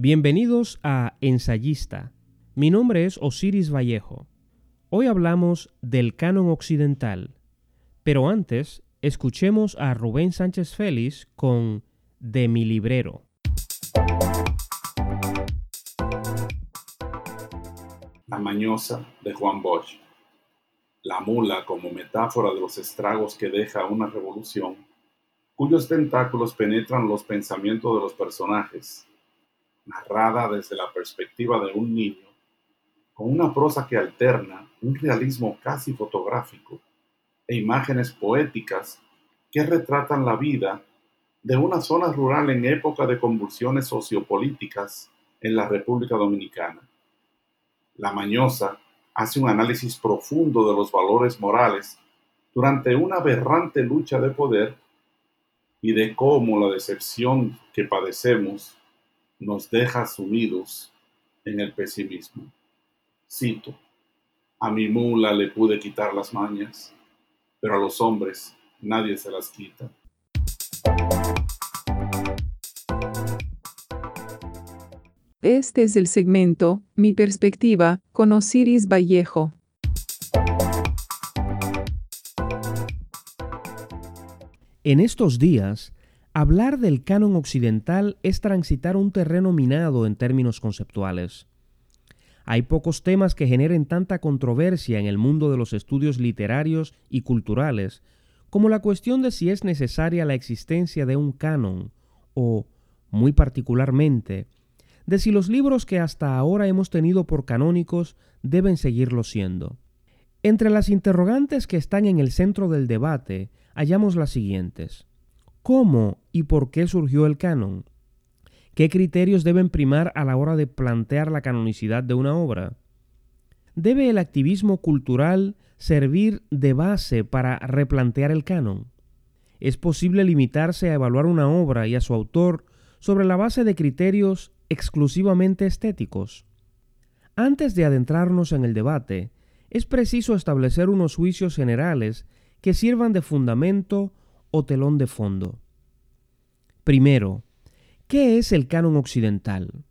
Bienvenidos a Ensayista. Mi nombre es Osiris Vallejo. Hoy hablamos del canon occidental, pero antes escuchemos a Rubén Sánchez Félix con De mi librero. La mañosa de Juan Bosch. La mula como metáfora de los estragos que deja una revolución, cuyos tentáculos penetran los pensamientos de los personajes narrada desde la perspectiva de un niño, con una prosa que alterna un realismo casi fotográfico e imágenes poéticas que retratan la vida de una zona rural en época de convulsiones sociopolíticas en la República Dominicana. La Mañosa hace un análisis profundo de los valores morales durante una aberrante lucha de poder y de cómo la decepción que padecemos nos deja sumidos en el pesimismo. Cito, a mi mula le pude quitar las mañas, pero a los hombres nadie se las quita. Este es el segmento, Mi perspectiva, con Osiris Vallejo. En estos días, Hablar del canon occidental es transitar un terreno minado en términos conceptuales. Hay pocos temas que generen tanta controversia en el mundo de los estudios literarios y culturales como la cuestión de si es necesaria la existencia de un canon o, muy particularmente, de si los libros que hasta ahora hemos tenido por canónicos deben seguirlo siendo. Entre las interrogantes que están en el centro del debate hallamos las siguientes. ¿Cómo y por qué surgió el canon? ¿Qué criterios deben primar a la hora de plantear la canonicidad de una obra? ¿Debe el activismo cultural servir de base para replantear el canon? ¿Es posible limitarse a evaluar una obra y a su autor sobre la base de criterios exclusivamente estéticos? Antes de adentrarnos en el debate, es preciso establecer unos juicios generales que sirvan de fundamento o telón de fondo. Primero, ¿qué es el canon occidental?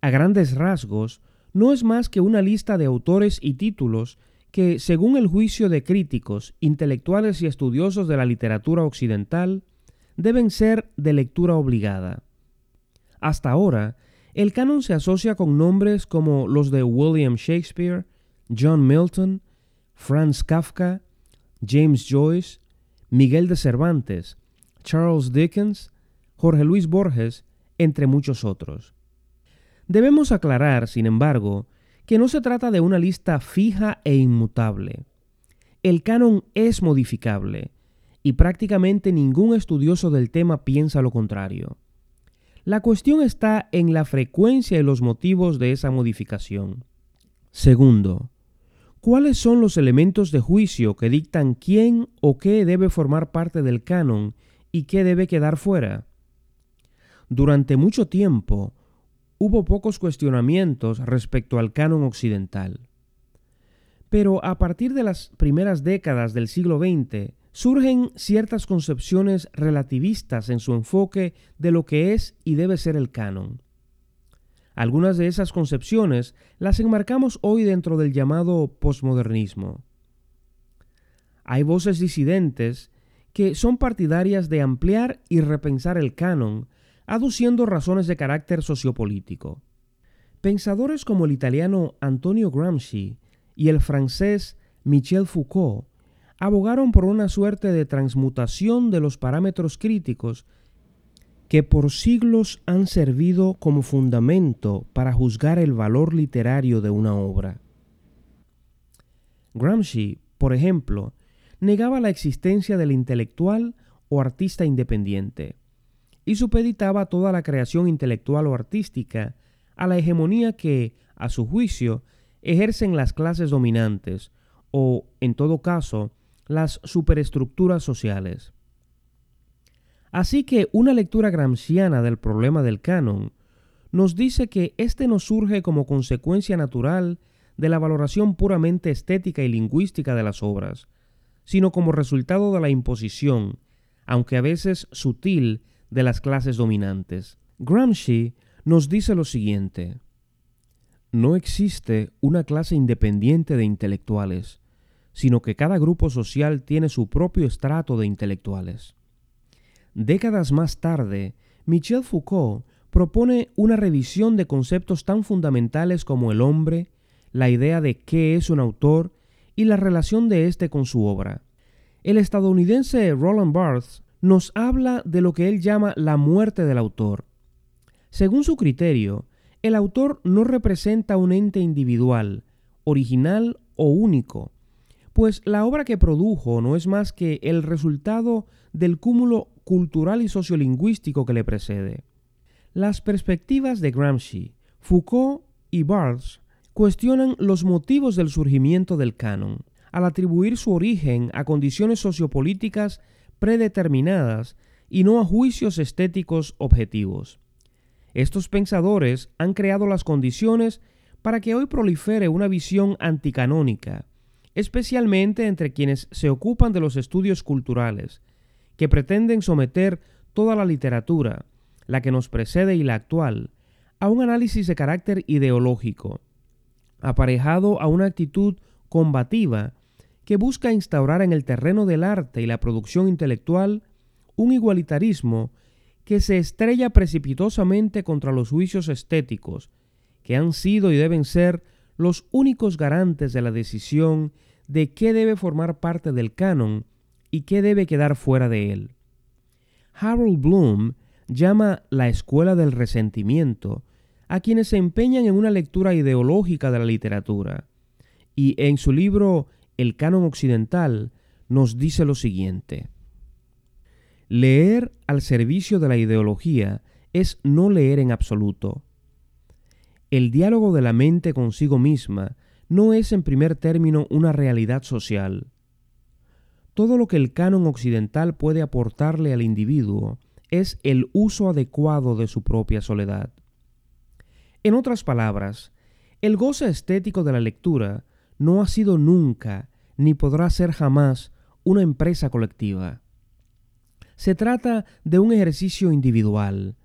A grandes rasgos, no es más que una lista de autores y títulos que, según el juicio de críticos, intelectuales y estudiosos de la literatura occidental, deben ser de lectura obligada. Hasta ahora, el canon se asocia con nombres como los de William Shakespeare, John Milton, Franz Kafka, James Joyce, Miguel de Cervantes, Charles Dickens, Jorge Luis Borges, entre muchos otros. Debemos aclarar, sin embargo, que no se trata de una lista fija e inmutable. El canon es modificable, y prácticamente ningún estudioso del tema piensa lo contrario. La cuestión está en la frecuencia y los motivos de esa modificación. Segundo, ¿Cuáles son los elementos de juicio que dictan quién o qué debe formar parte del canon y qué debe quedar fuera? Durante mucho tiempo hubo pocos cuestionamientos respecto al canon occidental. Pero a partir de las primeras décadas del siglo XX surgen ciertas concepciones relativistas en su enfoque de lo que es y debe ser el canon. Algunas de esas concepciones las enmarcamos hoy dentro del llamado posmodernismo. Hay voces disidentes que son partidarias de ampliar y repensar el canon, aduciendo razones de carácter sociopolítico. Pensadores como el italiano Antonio Gramsci y el francés Michel Foucault abogaron por una suerte de transmutación de los parámetros críticos que por siglos han servido como fundamento para juzgar el valor literario de una obra. Gramsci, por ejemplo, negaba la existencia del intelectual o artista independiente y supeditaba toda la creación intelectual o artística a la hegemonía que, a su juicio, ejercen las clases dominantes o, en todo caso, las superestructuras sociales. Así que una lectura gramsciana del problema del canon nos dice que éste no surge como consecuencia natural de la valoración puramente estética y lingüística de las obras, sino como resultado de la imposición, aunque a veces sutil, de las clases dominantes. Gramsci nos dice lo siguiente. No existe una clase independiente de intelectuales, sino que cada grupo social tiene su propio estrato de intelectuales. Décadas más tarde, Michel Foucault propone una revisión de conceptos tan fundamentales como el hombre, la idea de qué es un autor y la relación de éste con su obra. El estadounidense Roland Barthes nos habla de lo que él llama la muerte del autor. Según su criterio, el autor no representa un ente individual, original o único, pues la obra que produjo no es más que el resultado del cúmulo cultural y sociolingüístico que le precede. Las perspectivas de Gramsci, Foucault y Barthes cuestionan los motivos del surgimiento del canon, al atribuir su origen a condiciones sociopolíticas predeterminadas y no a juicios estéticos objetivos. Estos pensadores han creado las condiciones para que hoy prolifere una visión anticanónica, especialmente entre quienes se ocupan de los estudios culturales, que pretenden someter toda la literatura, la que nos precede y la actual, a un análisis de carácter ideológico, aparejado a una actitud combativa que busca instaurar en el terreno del arte y la producción intelectual un igualitarismo que se estrella precipitosamente contra los juicios estéticos, que han sido y deben ser los únicos garantes de la decisión de qué debe formar parte del canon y qué debe quedar fuera de él. Harold Bloom llama la escuela del resentimiento a quienes se empeñan en una lectura ideológica de la literatura, y en su libro El canon occidental nos dice lo siguiente. Leer al servicio de la ideología es no leer en absoluto. El diálogo de la mente consigo misma no es en primer término una realidad social. Todo lo que el canon occidental puede aportarle al individuo es el uso adecuado de su propia soledad. En otras palabras, el goce estético de la lectura no ha sido nunca ni podrá ser jamás una empresa colectiva. Se trata de un ejercicio individual,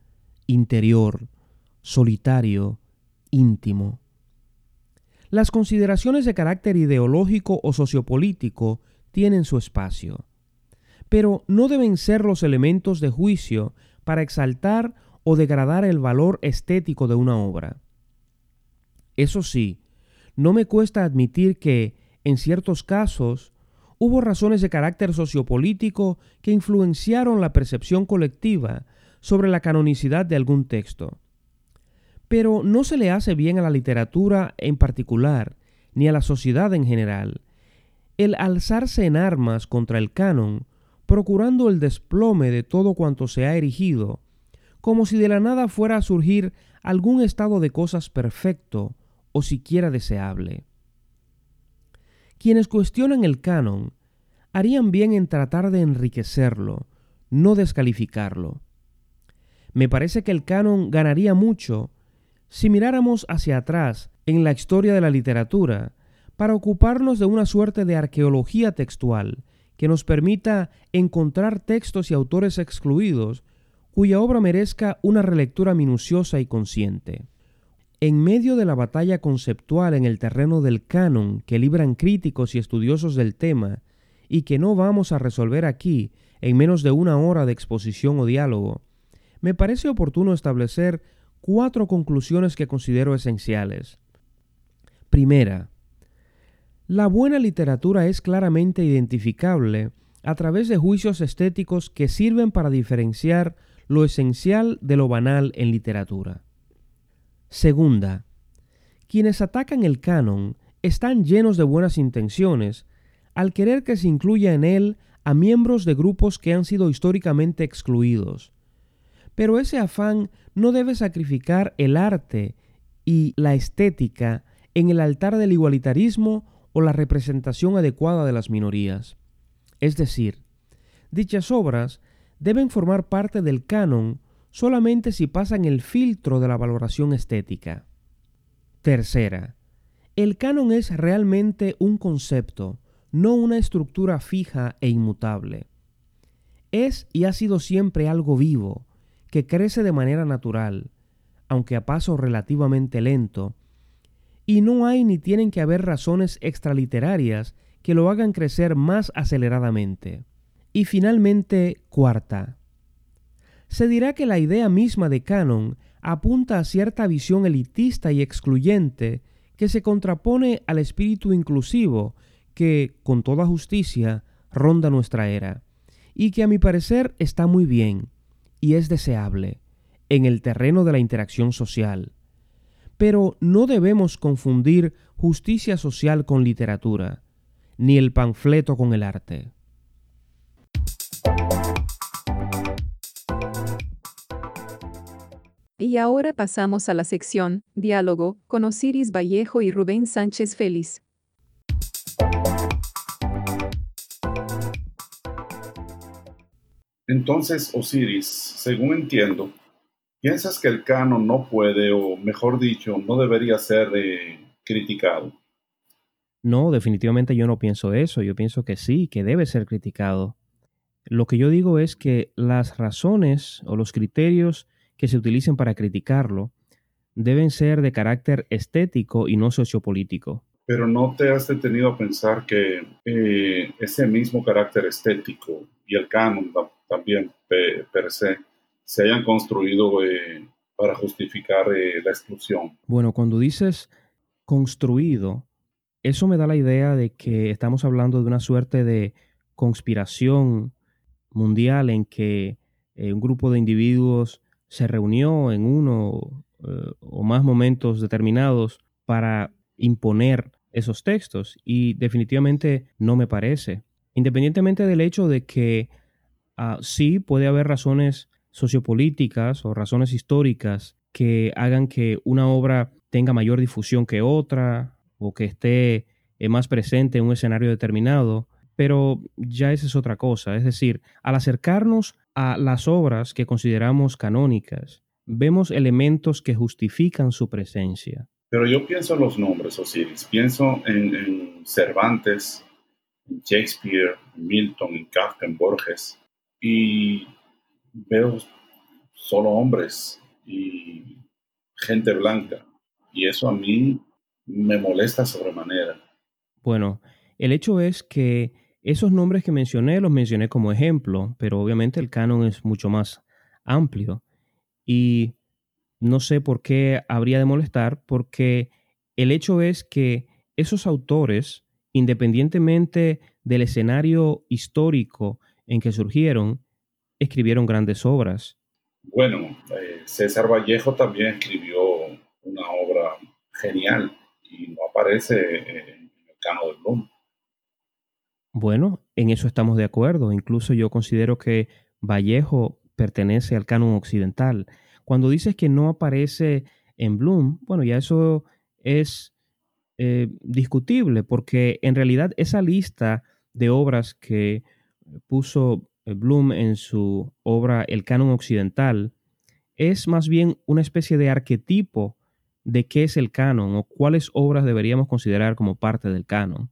interior, solitario, íntimo. Las consideraciones de carácter ideológico o sociopolítico tienen su espacio, pero no deben ser los elementos de juicio para exaltar o degradar el valor estético de una obra. Eso sí, no me cuesta admitir que, en ciertos casos, hubo razones de carácter sociopolítico que influenciaron la percepción colectiva sobre la canonicidad de algún texto. Pero no se le hace bien a la literatura en particular, ni a la sociedad en general, el alzarse en armas contra el canon, procurando el desplome de todo cuanto se ha erigido, como si de la nada fuera a surgir algún estado de cosas perfecto o siquiera deseable. Quienes cuestionan el canon harían bien en tratar de enriquecerlo, no descalificarlo. Me parece que el canon ganaría mucho si miráramos hacia atrás en la historia de la literatura para ocuparnos de una suerte de arqueología textual que nos permita encontrar textos y autores excluidos cuya obra merezca una relectura minuciosa y consciente. En medio de la batalla conceptual en el terreno del canon que libran críticos y estudiosos del tema, y que no vamos a resolver aquí en menos de una hora de exposición o diálogo, me parece oportuno establecer cuatro conclusiones que considero esenciales. Primera, la buena literatura es claramente identificable a través de juicios estéticos que sirven para diferenciar lo esencial de lo banal en literatura. Segunda, quienes atacan el canon están llenos de buenas intenciones al querer que se incluya en él a miembros de grupos que han sido históricamente excluidos. Pero ese afán no debe sacrificar el arte y la estética en el altar del igualitarismo o la representación adecuada de las minorías. Es decir, dichas obras deben formar parte del canon solamente si pasan el filtro de la valoración estética. Tercera, el canon es realmente un concepto, no una estructura fija e inmutable. Es y ha sido siempre algo vivo, que crece de manera natural, aunque a paso relativamente lento, y no hay ni tienen que haber razones extraliterarias que lo hagan crecer más aceleradamente. Y finalmente, cuarta. Se dirá que la idea misma de canon apunta a cierta visión elitista y excluyente que se contrapone al espíritu inclusivo que, con toda justicia, ronda nuestra era, y que a mi parecer está muy bien y es deseable en el terreno de la interacción social. Pero no debemos confundir justicia social con literatura, ni el panfleto con el arte. Y ahora pasamos a la sección Diálogo con Osiris Vallejo y Rubén Sánchez Félix. Entonces, Osiris, según entiendo, piensas que el canon no puede, o mejor dicho, no debería ser eh, criticado. No, definitivamente yo no pienso eso. Yo pienso que sí, que debe ser criticado. Lo que yo digo es que las razones o los criterios que se utilicen para criticarlo deben ser de carácter estético y no sociopolítico. Pero no te has detenido a pensar que eh, ese mismo carácter estético y el canon también per se se hayan construido eh, para justificar eh, la exclusión. Bueno, cuando dices construido, eso me da la idea de que estamos hablando de una suerte de conspiración mundial en que un grupo de individuos se reunió en uno o más momentos determinados para imponer esos textos y definitivamente no me parece. Independientemente del hecho de que ah, sí puede haber razones sociopolíticas o razones históricas que hagan que una obra tenga mayor difusión que otra o que esté eh, más presente en un escenario determinado, pero ya esa es otra cosa. Es decir, al acercarnos a las obras que consideramos canónicas, vemos elementos que justifican su presencia. Pero yo pienso en los nombres, Osiris. Pienso en, Cervantes, en Shakespeare, en Milton, en Kafka, en Borges. Y veo solo hombres y gente blanca. Y eso a mí me molesta sobremanera. Bueno, el hecho es que esos nombres que mencioné los mencioné como ejemplo, pero obviamente el canon es mucho más amplio. Y no sé por qué habría de molestar, porque el hecho es que esos autores, independientemente del escenario histórico en que surgieron, escribieron grandes obras. Bueno, eh, César Vallejo también escribió una obra genial y no aparece en el cano de Bloom. Bueno, en eso estamos de acuerdo. Incluso yo considero que Vallejo pertenece al canon occidental. Cuando dices que no aparece en Bloom, bueno, ya eso es eh, discutible porque en realidad esa lista de obras que puso Bloom en su obra El canon occidental es más bien una especie de arquetipo de qué es el canon o cuáles obras deberíamos considerar como parte del canon.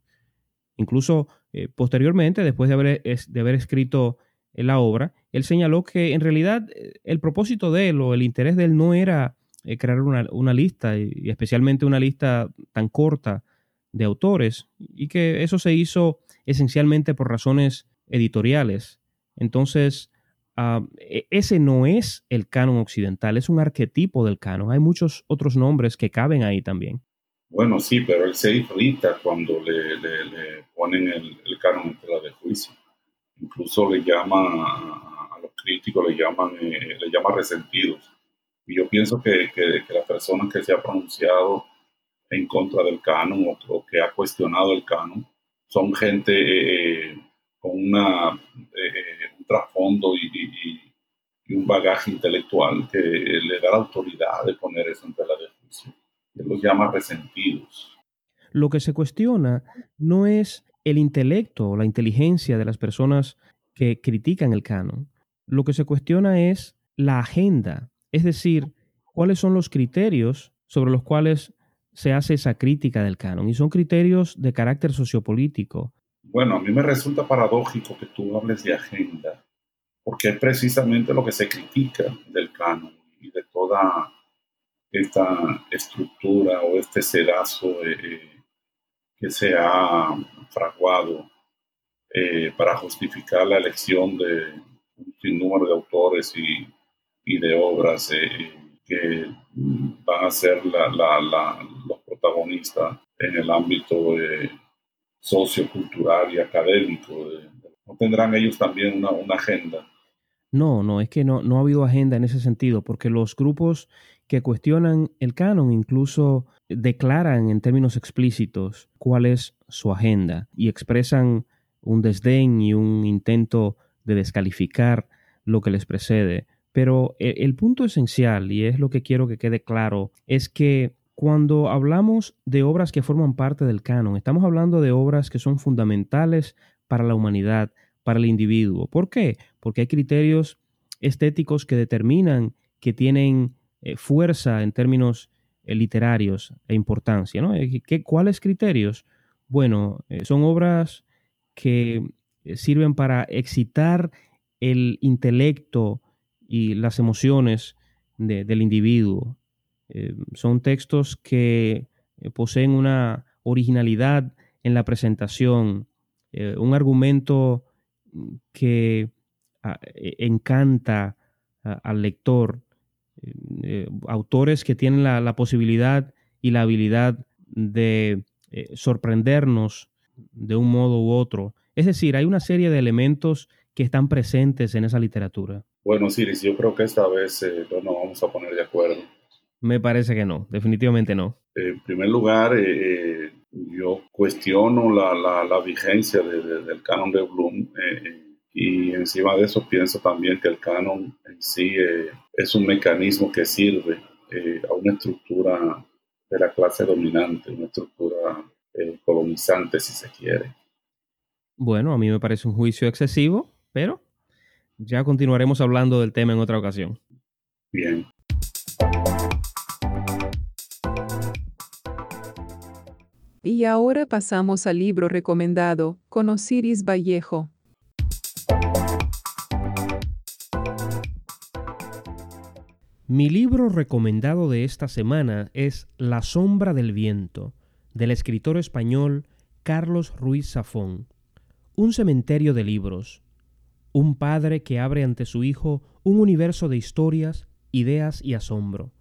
Incluso eh, posteriormente, después de haber, de haber escrito la obra, él señaló que en realidad el propósito de él o el interés de él no era eh, crear una, lista, y, especialmente una lista tan corta de autores, y que eso se hizo esencialmente por razones editoriales. Entonces, e, ese no es el canon occidental, es un arquetipo del canon. Hay muchos otros nombres que caben ahí también. Bueno, sí, pero él se irrita cuando le, ponen el, el canon en tela de juicio incluso le llama a los críticos, le llaman, eh, le llama resentidos. Y yo pienso que, que, que, la persona que se ha pronunciado en contra del canon o, que ha cuestionado el canon son gente eh, con una, eh, un trasfondo y, un bagaje intelectual que le da la autoridad de poner eso en tela de los llama resentidos. Lo que se cuestiona no es el intelecto o la inteligencia de las personas que critican el canon. Lo que se cuestiona es la agenda, es decir, cuáles son los criterios sobre los cuales se hace esa crítica del canon. Y son criterios de carácter sociopolítico. Bueno, a mí me resulta paradójico que tú hables de agenda, porque es precisamente lo que se critica del canon y de toda esta estructura o este sedazo que se ha fraguado para justificar la elección de un sinnúmero de autores y, y de obras que van a ser los protagonistas en el ámbito sociocultural y académico. ¿No tendrán ellos también una, agenda? No, no, es que no, no ha habido agenda en ese sentido, porque los grupos que cuestionan el canon incluso declaran en términos explícitos cuál es su agenda y expresan un desdén y un intento de descalificar lo que les precede. Pero el, el punto esencial, y es lo que quiero que quede claro, es que cuando hablamos de obras que forman parte del canon, estamos hablando de obras que son fundamentales para la humanidad, para el individuo. ¿Por qué? Porque hay criterios estéticos que determinan que tienen eh, fuerza en términos eh, literarios e importancia. ¿no? Eh, ¿Qué, ¿Cuáles criterios? Bueno, son obras que sirven para excitar el intelecto y las emociones del individuo, eh, son textos que eh, poseen una originalidad en la presentación, eh, un argumento que ah, e, encanta al lector, autores que tienen la, posibilidad y la habilidad de sorprendernos de un modo u otro. Es decir, hay una serie de elementos que están presentes en esa literatura. Bueno, Siris, yo creo que esta vez no nos vamos a poner de acuerdo. Me parece que no, definitivamente no. En primer lugar, eh, eh, yo cuestiono la, vigencia del canon de Bloom eh, y encima de eso pienso también que el canon en sí es un mecanismo que sirve a una estructura de la clase dominante, una estructura colonizante si se quiere. Bueno, a mí me parece un juicio excesivo, pero ya continuaremos hablando del tema en otra ocasión. Bien. Y ahora pasamos al libro recomendado, con Osiris Vallejo. Mi libro recomendado de esta semana es La sombra del viento, del escritor español Carlos Ruiz Zafón. Un cementerio de libros. Un padre que abre ante su hijo un universo de historias, ideas y asombro.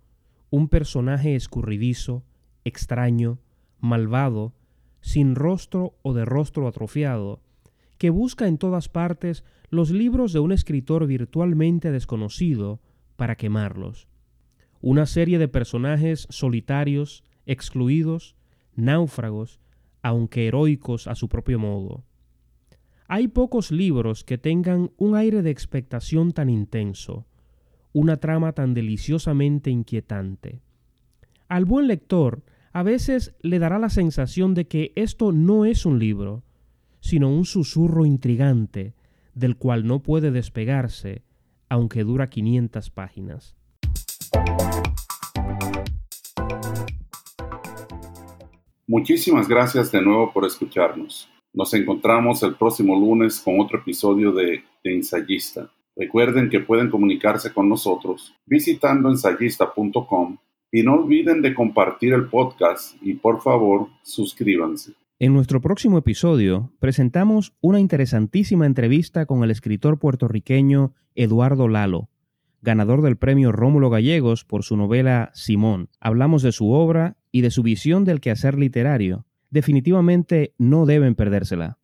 Un personaje escurridizo, extraño, malvado, sin rostro o de rostro atrofiado, que busca en todas partes los libros de un escritor virtualmente desconocido para quemarlos. Una serie de personajes solitarios, excluidos, náufragos, aunque heroicos a su propio modo. Hay pocos libros que tengan un aire de expectación tan intenso, una trama tan deliciosamente inquietante. Al buen lector a veces le dará la sensación de que esto no es un libro, sino un susurro intrigante del cual no puede despegarse, aunque dura 500 páginas. Muchísimas gracias de nuevo por escucharnos. Nos encontramos el próximo lunes con otro episodio de, Ensayista. Recuerden que pueden comunicarse con nosotros visitando ensayista.com y no olviden de compartir el podcast y por favor suscríbanse. En nuestro próximo episodio presentamos una interesantísima entrevista con el escritor puertorriqueño Eduardo Lalo, ganador del premio Rómulo Gallegos por su novela Simón. Hablamos de su obra y de su visión del quehacer literario. Definitivamente no deben perdérsela.